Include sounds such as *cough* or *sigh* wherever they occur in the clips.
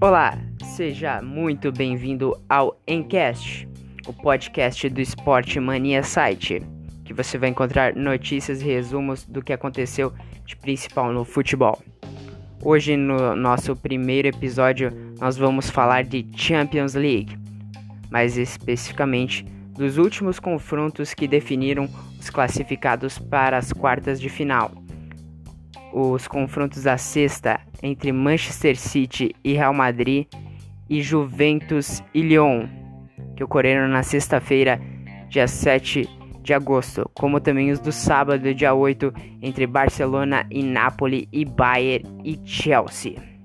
Olá, seja muito bem-vindo ao Encast, o podcast do Esporte Mania Site, que você vai encontrar notícias e resumos do que aconteceu de principal no futebol. Hoje, no nosso primeiro episódio, nós vamos falar de Champions League, mais especificamente dos últimos confrontos que definiram os classificados para as quartas de final. Os confrontos da sexta entre Manchester City e Real Madrid e Juventus e Lyon, que ocorreram na sexta-feira, dia 7 de agosto, como também os do sábado, dia 8, entre Barcelona e Napoli e Bayern e Chelsea.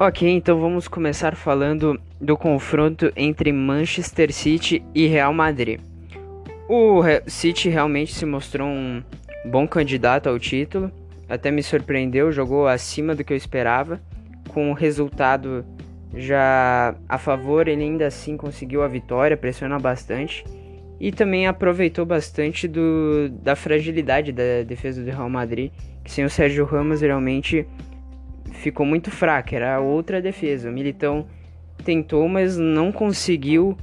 Ok, então vamos começar falando do confronto entre Manchester City e Real Madrid. O City realmente se mostrou um bom candidato ao título, até me surpreendeu, jogou acima do que eu esperava, com o resultado já a favor, ele ainda assim conseguiu a vitória, pressionou bastante e também aproveitou bastante do, da fragilidade da defesa do Real Madrid, que sem o Sérgio Ramos realmente ficou muito fraca, era outra defesa. O Militão tentou, mas não conseguiu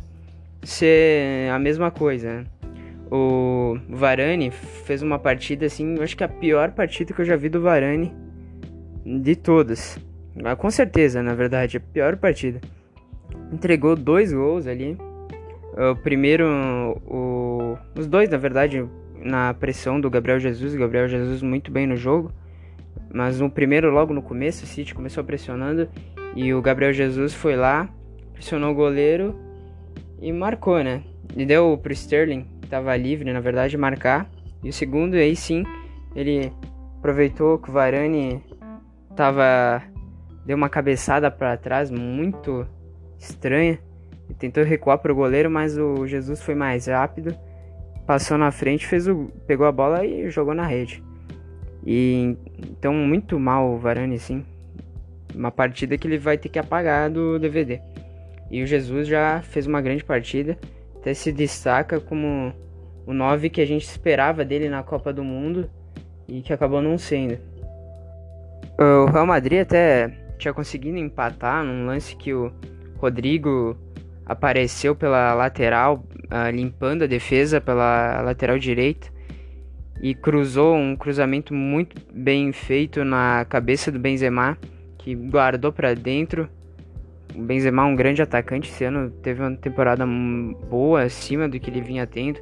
ser a mesma coisa. O Varane fez uma partida assim, acho que a pior partida que eu já vi do Varane de todas. Ah, com certeza, na verdade, a pior partida. Entregou dois gols ali. O primeiro, o, os dois, na verdade, na pressão do Gabriel Jesus. Gabriel Jesus muito bem no jogo. Mas no primeiro, logo no começo, o City começou pressionando e o Gabriel Jesus foi lá, pressionou o goleiro e marcou, né? E deu pro Sterling, que tava livre, na verdade, marcar. E o segundo, aí sim, ele aproveitou que o Varane tava deu uma cabeçada para trás muito estranha e tentou recuar pro goleiro, mas o Jesus foi mais rápido, passou na frente, fez o pegou a bola e jogou na rede. E então muito mal o Varane sim. Uma partida que ele vai ter que apagar do DVD. E o Jesus já fez uma grande partida, até se destaca como o 9 que a gente esperava dele na Copa do Mundo e que acabou não sendo. O Real Madrid até tinha conseguido empatar num lance que o Rodrigo apareceu pela lateral, uh, limpando a defesa pela lateral direita e cruzou um cruzamento muito bem feito na cabeça do Benzema, que guardou para dentro. O Benzema é um grande atacante esse ano, teve uma temporada boa acima do que ele vinha tendo.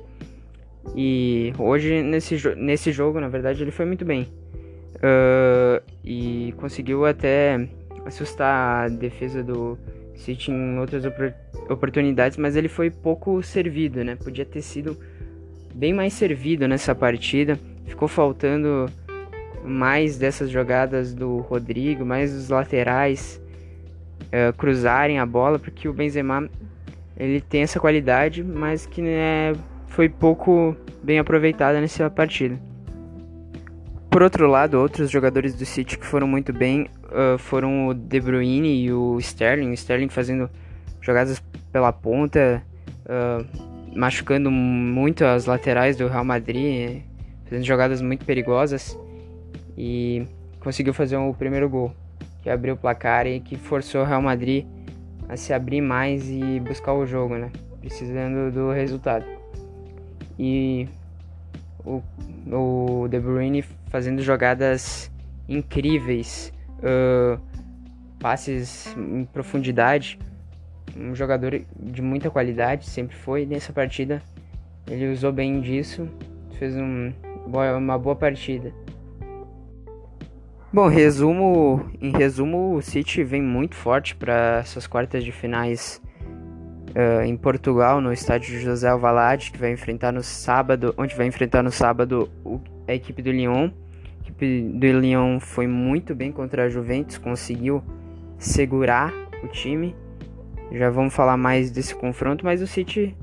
E hoje nesse, nesse jogo, na verdade, ele foi muito bem. Uh, e conseguiu até assustar a defesa do City em outras oportunidades, mas ele foi pouco servido, né? Podia ter sido bem mais servido nessa partida. Ficou faltando mais dessas jogadas do Rodrigo, mais os laterais uh, cruzarem a bola, porque o Benzema ele tem essa qualidade, mas que né, foi pouco bem aproveitada nessa partida. Por outro lado, outros jogadores do City que foram muito bem uh, foram o De Bruyne e o Sterling. O Sterling fazendo jogadas pela ponta, uh, machucando muito as laterais do Real Madrid, fazendo jogadas muito perigosas e conseguiu fazer o primeiro gol, que abriu o placar e que forçou o Real Madrid a se abrir mais e buscar o jogo, né? Precisando do resultado. E o, o De Bruyne fazendo jogadas incríveis, uh, passes em profundidade um jogador de muita qualidade, sempre foi. Nessa partida ele usou bem disso, fez um, uma boa partida. Bom, resumo, em resumo, o City vem muito forte para essas quartas de finais uh, em Portugal, no estádio José Alvalade, que vai enfrentar no sábado, onde vai enfrentar no sábado a equipe do Lyon. A equipe do Lyon foi muito bem contra a Juventus, conseguiu segurar o time já vamos falar mais desse confronto, mas o City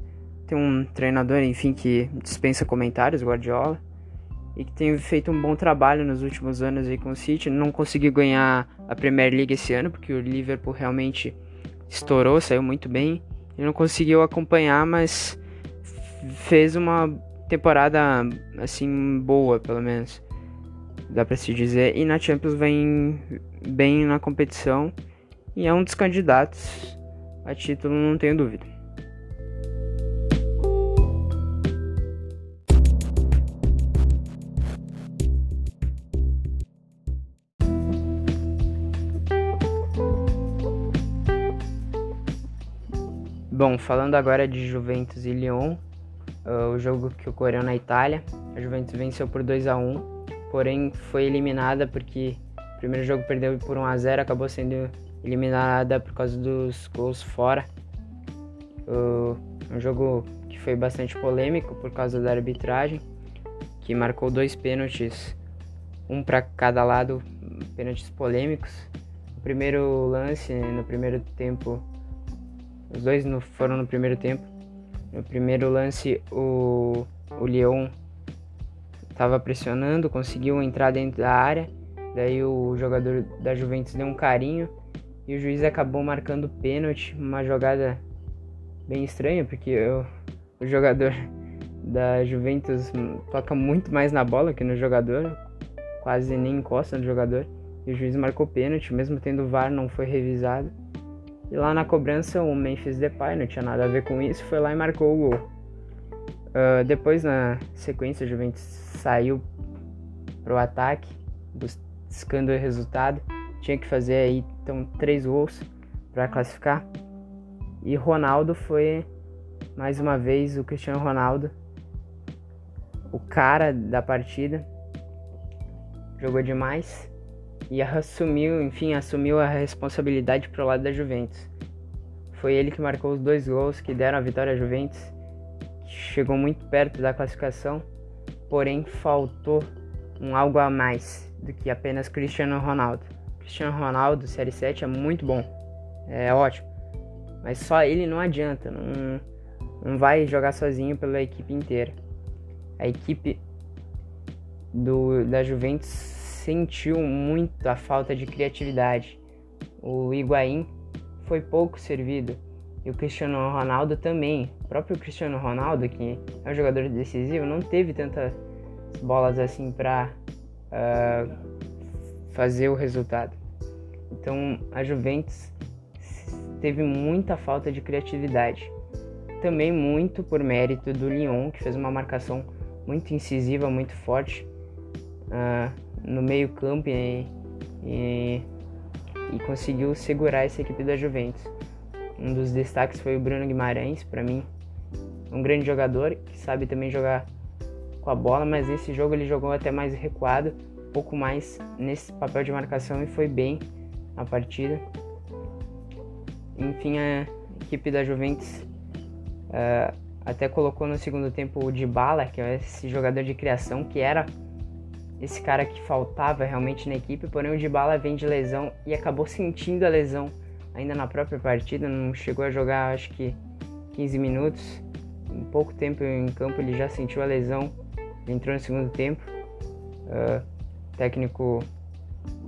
tem um treinador, enfim, que dispensa comentários, Guardiola. e que tem feito um bom trabalho nos últimos anos aí com o City. Não conseguiu ganhar a Premier League esse ano porque o Liverpool realmente estourou, saiu muito bem. Ele não conseguiu acompanhar, mas fez uma temporada assim boa, pelo menos. Dá para se dizer. E na Champions vem bem na competição e é um dos candidatos a título, não tenho dúvida. Bom, falando agora de Juventus e Lyon, uh, o jogo que ocorreu na Itália, a Juventus venceu por 2 a 1 porém foi eliminada porque o primeiro jogo perdeu por 1 a 0 acabou sendo eliminada por causa dos gols fora. Um jogo que foi bastante polêmico por causa da arbitragem, que marcou dois pênaltis, um para cada lado, pênaltis polêmicos. O primeiro lance no primeiro tempo os dois no, foram no primeiro tempo. No primeiro lance, o, o Leão estava pressionando, conseguiu entrar dentro da área. Daí o jogador da Juventus deu um carinho e o juiz acabou marcando pênalti. Uma jogada bem estranha, porque eu, o jogador *laughs* da Juventus toca muito mais na bola que no jogador, quase nem encosta no jogador. E o juiz marcou pênalti, mesmo tendo VAR, não foi revisado. E lá na cobrança o Memphis Depay não tinha nada a ver com isso, foi lá e marcou o gol. Uh, depois na sequência o Juventus saiu pro ataque, buscando o resultado. Tinha que fazer aí então três gols para classificar. E Ronaldo foi mais uma vez o Cristiano Ronaldo, o cara da partida. Jogou demais e assumiu, enfim, assumiu a responsabilidade pro lado da Juventus. Foi ele que marcou os dois gols que deram a vitória à Juventus. Chegou muito perto da classificação, porém faltou um algo a mais do que apenas Cristiano Ronaldo. Cristiano Ronaldo, Série 7, é muito bom, é ótimo, mas só ele não adianta, não, não vai jogar sozinho pela equipe inteira. A equipe do, da Juventus sentiu muito a falta de criatividade. O Higuaín foi pouco servido e o Cristiano Ronaldo também. O próprio Cristiano Ronaldo, que é um jogador decisivo, não teve tantas bolas assim para uh, ah, fazer o resultado. Então a Juventus teve muita falta de criatividade. Também muito por mérito do Lyon, que fez uma marcação muito incisiva, muito forte. Uh, no meio campo e, e, e, conseguiu segurar essa equipe da Juventus. Um dos destaques foi o Bruno Guimarães, para mim, um grande jogador que sabe também jogar com a bola, mas nesse jogo ele jogou até mais recuado, um pouco mais nesse papel de marcação e foi bem na partida. Enfim, a equipe da Juventus uh, até colocou no segundo tempo o Dybala, que é esse jogador de criação que era esse cara que faltava realmente na equipe, porém o Dybala vem de lesão e acabou sentindo a lesão ainda na própria partida, não chegou a jogar acho que 15 minutos, em pouco tempo em campo ele já sentiu a lesão, entrou no segundo tempo, uh, técnico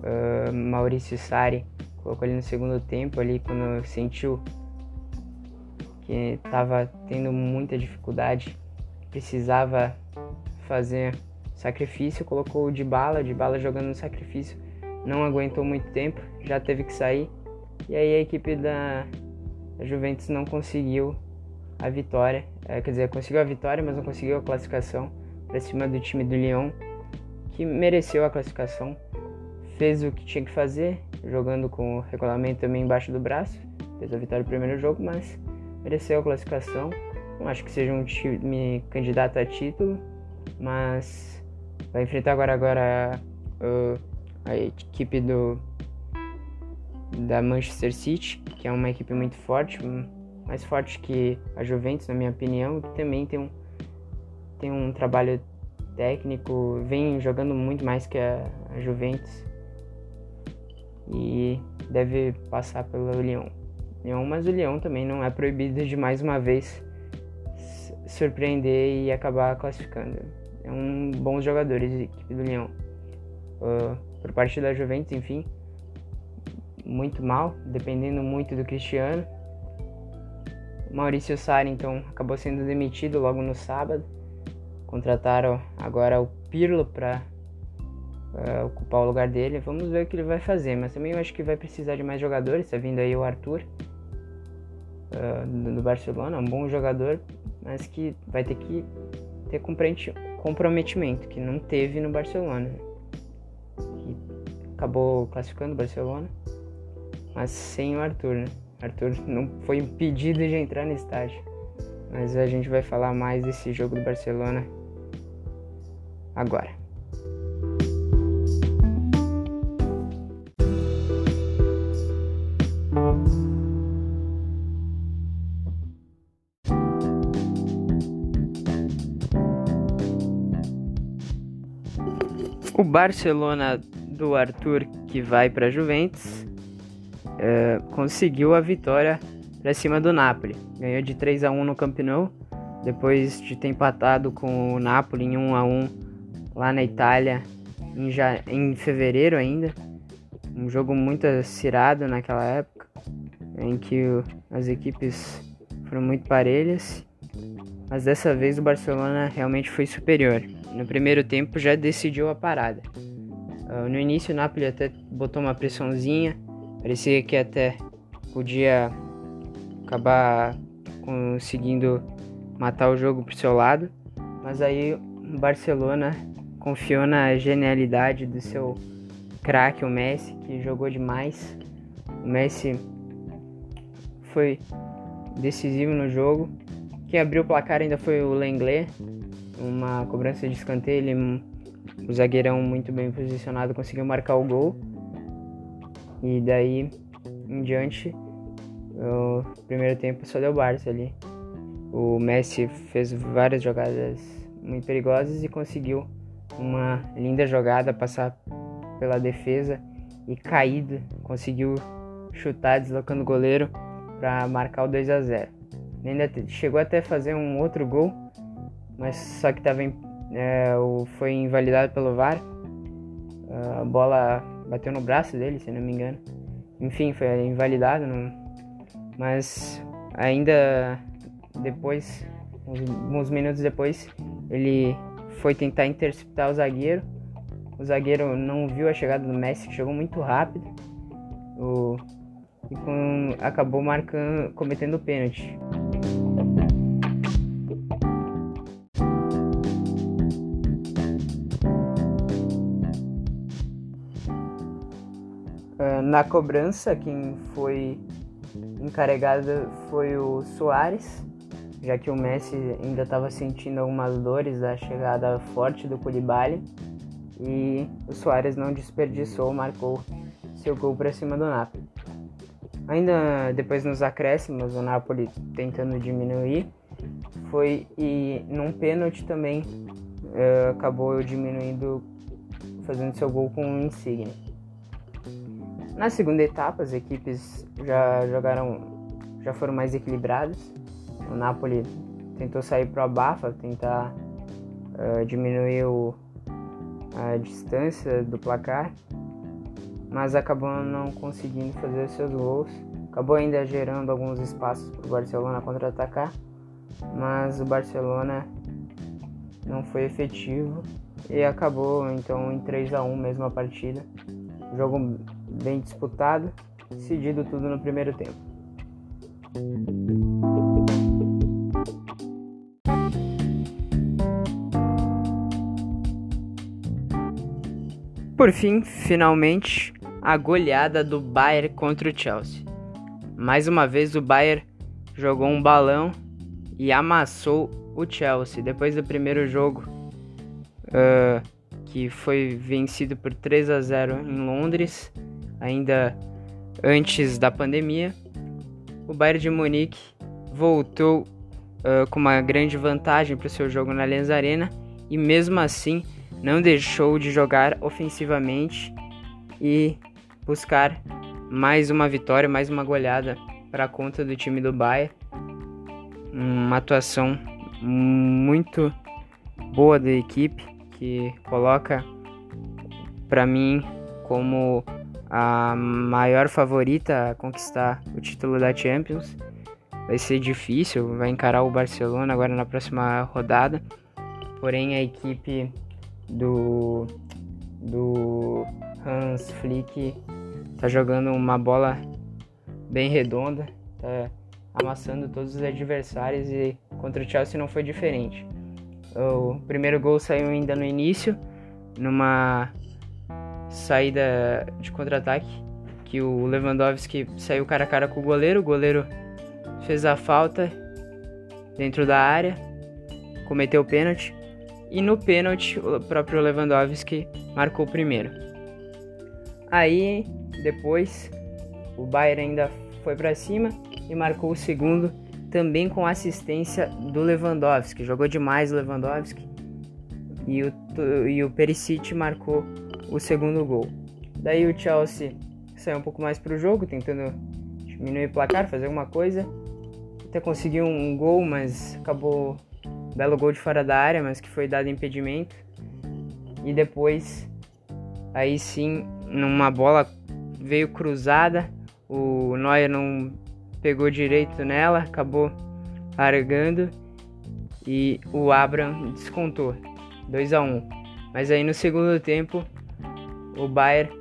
uh, Maurício Sari colocou ele no segundo tempo ali quando sentiu que estava tendo muita dificuldade, precisava fazer sacrifício, colocou de bala, de bala jogando no sacrifício, não aguentou muito tempo, já teve que sair. E aí a equipe da, da Juventus não conseguiu a vitória, é, quer dizer, conseguiu a vitória, mas não conseguiu a classificação para cima do time do Lyon, que mereceu a classificação, fez o que tinha que fazer, jogando com o regulamento também embaixo do braço, fez a vitória no primeiro jogo, mas mereceu a classificação. Não acho que seja um time candidato a título, mas Vai enfrentar agora, agora uh, a equipe do da Manchester City, que é uma equipe muito forte, mais forte que a Juventus, na minha opinião, que também tem um, tem um trabalho técnico, vem jogando muito mais que a, a Juventus e deve passar pelo Lyon. Lyon, mas o Lyon também não é proibido de mais uma vez surpreender e acabar classificando. é um bons jogadores a equipe do Leão. Uh, por parte da Juventus, enfim, muito mal, dependendo muito do Cristiano. Maurício Sarri, então, acabou sendo demitido logo no sábado. Contrataram agora o Pirlo para uh, ocupar o lugar dele. Vamos ver o que ele vai fazer, mas também eu acho que vai precisar de mais jogadores. Está vindo aí o Arthur uh, do Barcelona, um bom jogador, mas que vai ter que ter comprometimento, que não teve no Barcelona. Que acabou classificando o Barcelona, mas sem o Arthur, né? Arthur não foi impedido de entrar no estádio. Mas a gente vai falar mais desse jogo do Barcelona agora. Barcelona do Arthur que vai para Juventus é, conseguiu a vitória para cima do Napoli. Ganhou de 3 a 1 no Camp Nou, depois de ter empatado com o Napoli em 1 a 1 lá na Itália em, em fevereiro ainda. Um jogo muito acirado naquela época, em que as equipes foram muito parelhas, mas dessa vez o Barcelona realmente foi superior. No primeiro tempo já decidiu a parada. Uh, no início o Napoli até botou uma pressãozinha, Parecia que até podia acabar conseguindo matar o jogo pro seu lado, mas aí o Barcelona confiou na genialidade do seu craque, o Messi, que jogou demais. O Messi foi decisivo no jogo. Quem abriu o placar ainda foi o Lenglet, uma cobrança de escanteio, ele, o zagueirão muito bem posicionado conseguiu marcar o gol. E daí em diante, o primeiro tempo só deu Barça ali. O Messi fez várias jogadas muito perigosas e conseguiu uma linda jogada passar pela defesa e caído, conseguiu chutar deslocando o goleiro para marcar o 2 a 0. Ainda chegou até fazer um outro gol, mas só que tava em, é, foi invalidado pelo VAR. A bola bateu no braço dele, se não me engano. Enfim, foi invalidado, não... mas ainda depois, uns minutos depois, ele foi tentar interceptar o zagueiro. O zagueiro não viu a chegada do Messi, que chegou muito rápido. O... E com... acabou marcando, cometendo o pênalti. Na cobrança, quem foi encarregado foi o Soares, já que o Messi ainda estava sentindo algumas dores da chegada forte do Koulibaly e o Soares não desperdiçou, marcou seu gol para cima do Napoli. Ainda depois nos acréscimos, o Napoli tentando diminuir, foi e num pênalti também uh, acabou diminuindo, fazendo seu gol com o Insigne. Na segunda etapa, as equipes já jogaram, já foram mais equilibradas. O Napoli tentou sair para a Bafa, tentar uh, diminuir o, a distância do placar, mas acabou não conseguindo fazer seus gols. Acabou ainda gerando alguns espaços para o Barcelona contra-atacar, mas o Barcelona não foi efetivo e acabou então em 3 a 1 mesmo a partida. Jogo bem disputado, decidido tudo no primeiro tempo. Por fim, finalmente, a goleada do Bayern contra o Chelsea. Mais uma vez o Bayern jogou um balão e amassou o Chelsea. Depois do primeiro jogo, uh, que foi vencido por 3 a 0 em Londres, ainda antes da pandemia, o Bayern de Munique voltou uh, com uma grande vantagem para o seu jogo na Allianz Arena e mesmo assim não deixou de jogar ofensivamente e buscar mais uma vitória, mais uma goleada para a conta do time do Bayern. Uma atuação muito boa da equipe que coloca para mim como a maior favorita a conquistar o título da Champions. Vai ser difícil, vai encarar o Barcelona agora na próxima rodada. Porém, a equipe do, do Hans Flick tá jogando uma bola bem redonda, tá amassando todos os adversários e contra o Chelsea não foi diferente. O primeiro gol saiu ainda no início, numa saída de contra-ataque, que o Lewandowski saiu cara a cara com o goleiro, o goleiro fez a falta dentro da área, cometeu o pênalti, e no pênalti o próprio Lewandowski marcou o primeiro. Aí, depois, o Bayern ainda foi para cima e marcou o segundo, também com assistência do Lewandowski. Jogou demais o Lewandowski. E o, e o Perisic marcou o segundo gol. Daí o Chelsea saiu um pouco mais pro jogo, tentando diminuir o placar, fazer alguma coisa. Até conseguiu um gol, mas acabou belo gol de fora da área, mas que foi dado impedimento. E depois, aí sim, numa bola veio cruzada, o Neuer não pegou direito nela, acabou largando e o Abraham descontou 2 a 1. Mas aí no segundo tempo o Bayern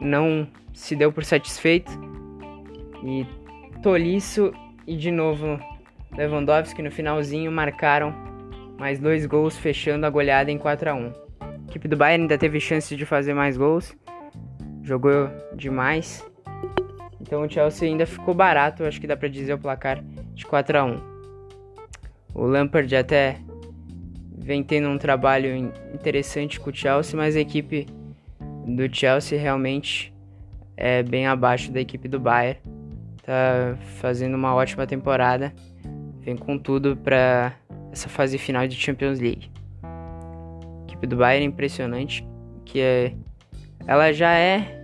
não se deu por satisfeito e Tolisso e de novo Lewandowski no finalzinho marcaram mais dois gols fechando a goleada em 4 a 1. A equipe do Bayern ainda teve chance de fazer mais gols, jogou demais. Então o Chelsea ainda ficou barato, acho que dá para dizer o placar de 4 a 1. O Lampard até vem tendo um trabalho interessante com o Chelsea, mas a equipe do Chelsea realmente é bem abaixo da equipe do Bayern. Tá fazendo uma ótima temporada. Vem com tudo para essa fase final de Champions League. A equipe do Bayern é impressionante, que é ela já é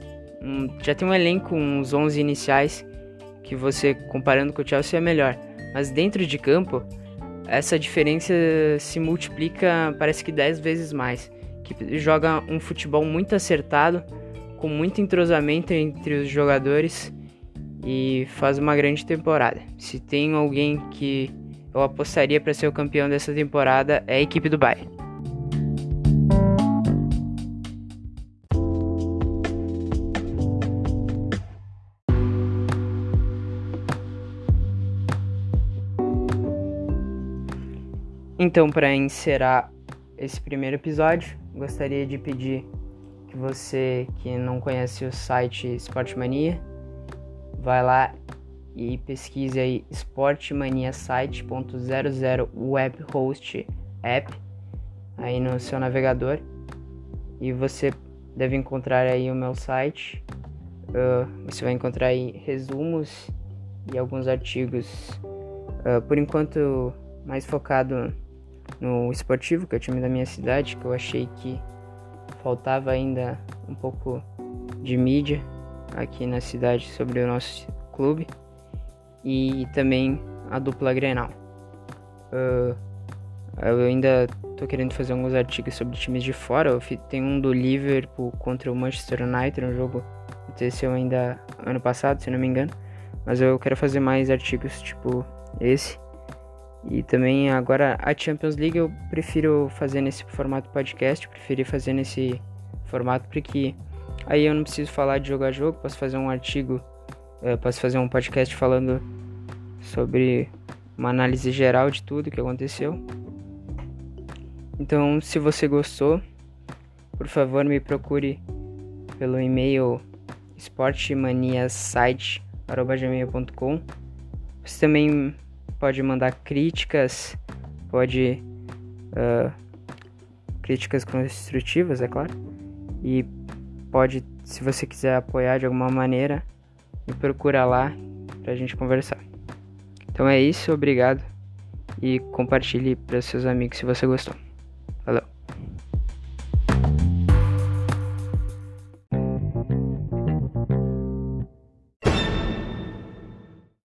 já tem um elenco, uns 11 iniciais que você comparando com o Chelsea é melhor, mas dentro de campo essa diferença se multiplica, parece que 10 vezes mais que joga um futebol muito acertado, com muito entrosamento entre os jogadores e faz uma grande temporada. Se tem alguém que eu apostaria para ser o campeão dessa temporada é a equipe do Bayern. Então, para encerrar esse primeiro episódio, gostaria de pedir que você que não conhece o site Sportmania, vai lá e pesquise aí sportmaniasite.00 webhost app aí no seu navegador e você deve encontrar aí o meu site. Uh, você vai encontrar aí resumos e alguns artigos, uh, por enquanto mais focado no esportivo, que é o time da minha cidade, que eu achei que faltava ainda um pouco de mídia aqui na cidade sobre o nosso clube e também a dupla Grenal. Uh, eu ainda tô querendo fazer alguns artigos sobre times de fora. Tenho um do Liverpool contra o Manchester United, um jogo que aconteceu ainda ano passado, se não me engano. Mas eu quero fazer mais artigos tipo esse. E também agora a Champions League eu prefiro fazer nesse formato podcast, preferi fazer nesse formato porque aí eu não preciso falar de jogo a jogo, posso fazer um artigo, uh, posso fazer um podcast falando sobre uma análise geral de tudo que aconteceu. Então, se você gostou, por favor me procure pelo e-mail sportmaniasite.com. Você também pode mandar críticas, pode. Uh, críticas construtivas, é claro. E pode, se você quiser apoiar de alguma maneira, me procura lá pra gente conversar. Então é isso, obrigado e compartilhe para seus amigos se você gostou.